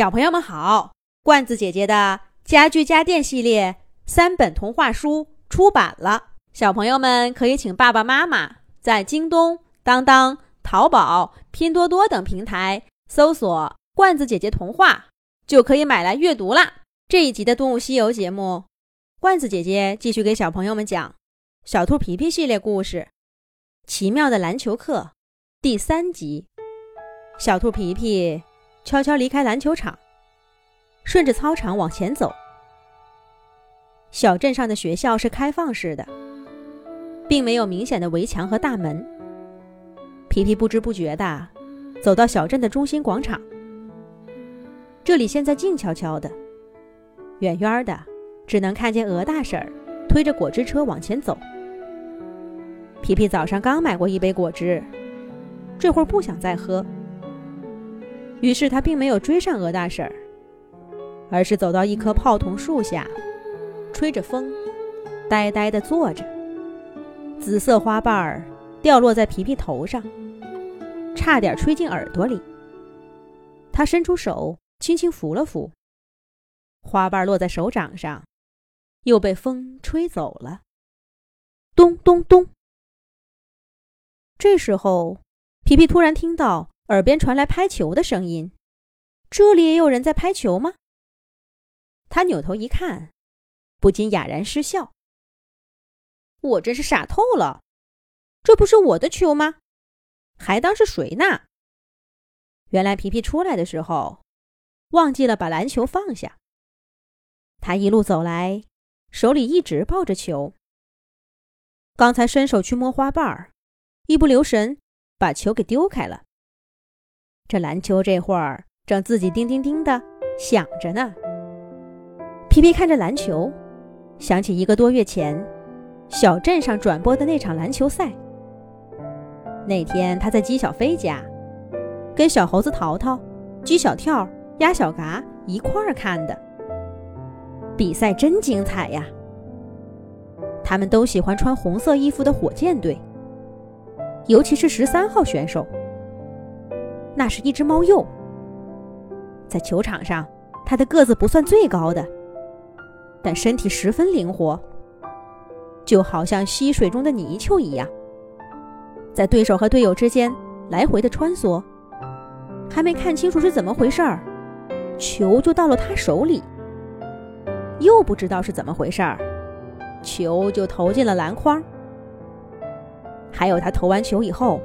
小朋友们好，罐子姐姐的家具家电系列三本童话书出版了，小朋友们可以请爸爸妈妈在京东、当当、淘宝、拼多多等平台搜索“罐子姐姐童话”，就可以买来阅读啦。这一集的《动物西游》节目，罐子姐姐继续给小朋友们讲《小兔皮皮》系列故事《奇妙的篮球课》第三集。小兔皮皮。悄悄离开篮球场，顺着操场往前走。小镇上的学校是开放式的，并没有明显的围墙和大门。皮皮不知不觉地走到小镇的中心广场。这里现在静悄悄的，远远的只能看见鹅大婶推着果汁车往前走。皮皮早上刚买过一杯果汁，这会儿不想再喝。于是他并没有追上鹅大婶儿，而是走到一棵泡桐树下，吹着风，呆呆地坐着。紫色花瓣儿掉落在皮皮头上，差点吹进耳朵里。他伸出手，轻轻拂了拂，花瓣落在手掌上，又被风吹走了。咚咚咚！这时候，皮皮突然听到。耳边传来拍球的声音，这里也有人在拍球吗？他扭头一看，不禁哑然失笑。我真是傻透了，这不是我的球吗？还当是谁呢？原来皮皮出来的时候，忘记了把篮球放下。他一路走来，手里一直抱着球。刚才伸手去摸花瓣儿，一不留神把球给丢开了。这篮球这会儿正自己叮叮叮的响着呢。皮皮看着篮球，想起一个多月前小镇上转播的那场篮球赛。那天他在鸡小飞家，跟小猴子淘淘、鸡小跳、鸭小嘎一块儿看的。比赛真精彩呀！他们都喜欢穿红色衣服的火箭队，尤其是十三号选手。那是一只猫鼬，在球场上，它的个子不算最高的，但身体十分灵活，就好像溪水中的泥鳅一样，在对手和队友之间来回的穿梭。还没看清楚是怎么回事儿，球就到了他手里，又不知道是怎么回事儿，球就投进了篮筐。还有他投完球以后，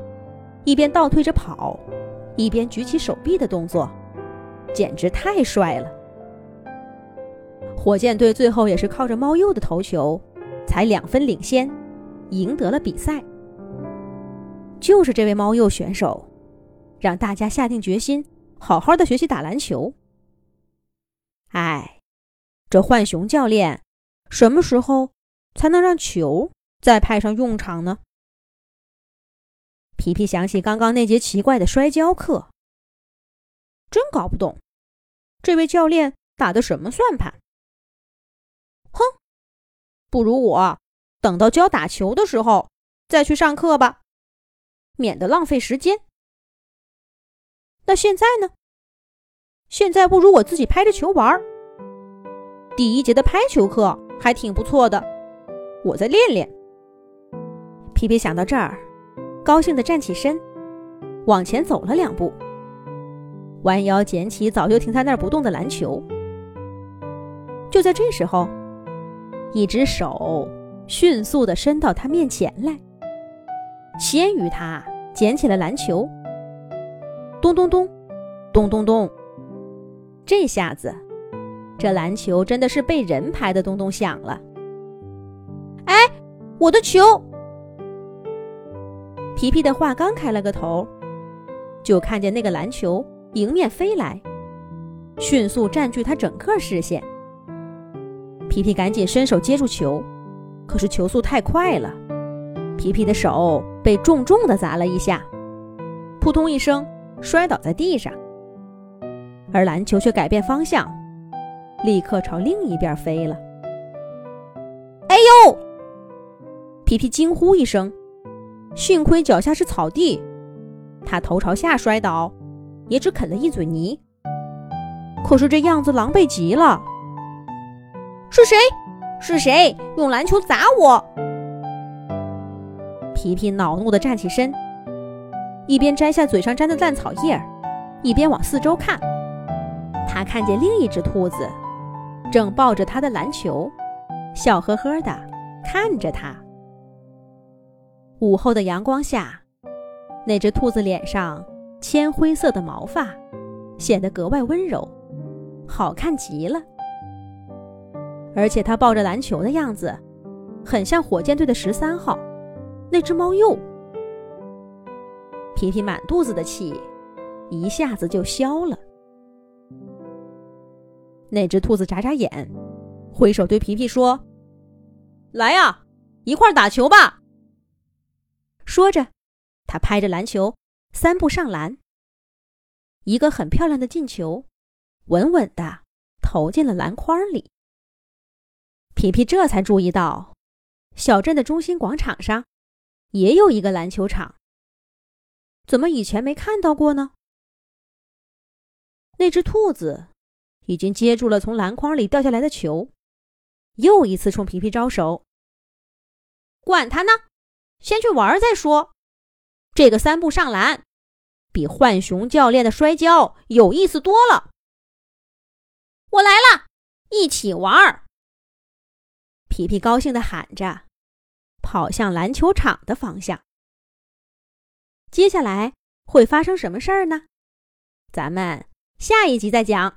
一边倒退着跑。一边举起手臂的动作，简直太帅了。火箭队最后也是靠着猫鼬的头球，才两分领先，赢得了比赛。就是这位猫鼬选手，让大家下定决心好好的学习打篮球。哎，这浣熊教练什么时候才能让球再派上用场呢？皮皮想起刚刚那节奇怪的摔跤课，真搞不懂，这位教练打的什么算盘？哼，不如我等到教打球的时候再去上课吧，免得浪费时间。那现在呢？现在不如我自己拍着球玩。第一节的拍球课还挺不错的，我再练练。皮皮想到这儿。高兴地站起身，往前走了两步，弯腰捡起早就停在那儿不动的篮球。就在这时候，一只手迅速地伸到他面前来，先于他捡起了篮球。咚咚咚，咚咚咚，这下子，这篮球真的是被人拍的咚咚响了。哎，我的球！皮皮的话刚开了个头，就看见那个篮球迎面飞来，迅速占据他整个视线。皮皮赶紧伸手接住球，可是球速太快了，皮皮的手被重重的砸了一下，扑通一声摔倒在地上，而篮球却改变方向，立刻朝另一边飞了。哎呦！皮皮惊呼一声。幸亏脚下是草地，他头朝下摔倒，也只啃了一嘴泥。可是这样子狼狈极了。是谁？是谁用篮球砸我？皮皮恼怒地站起身，一边摘下嘴上沾的烂草叶，一边往四周看。他看见另一只兔子正抱着他的篮球，笑呵呵地看着他。午后的阳光下，那只兔子脸上铅灰色的毛发显得格外温柔，好看极了。而且它抱着篮球的样子，很像火箭队的十三号，那只猫鼬。皮皮满肚子的气，一下子就消了。那只兔子眨眨眼，挥手对皮皮说：“来呀，一块打球吧。”说着，他拍着篮球，三步上篮，一个很漂亮的进球，稳稳的投进了篮筐里。皮皮这才注意到，小镇的中心广场上也有一个篮球场。怎么以前没看到过呢？那只兔子已经接住了从篮筐里掉下来的球，又一次冲皮皮招手。管他呢，先去玩再说。这个三步上篮，比浣熊教练的摔跤有意思多了。我来了，一起玩。皮皮高兴地喊着，跑向篮球场的方向。接下来会发生什么事儿呢？咱们下一集再讲。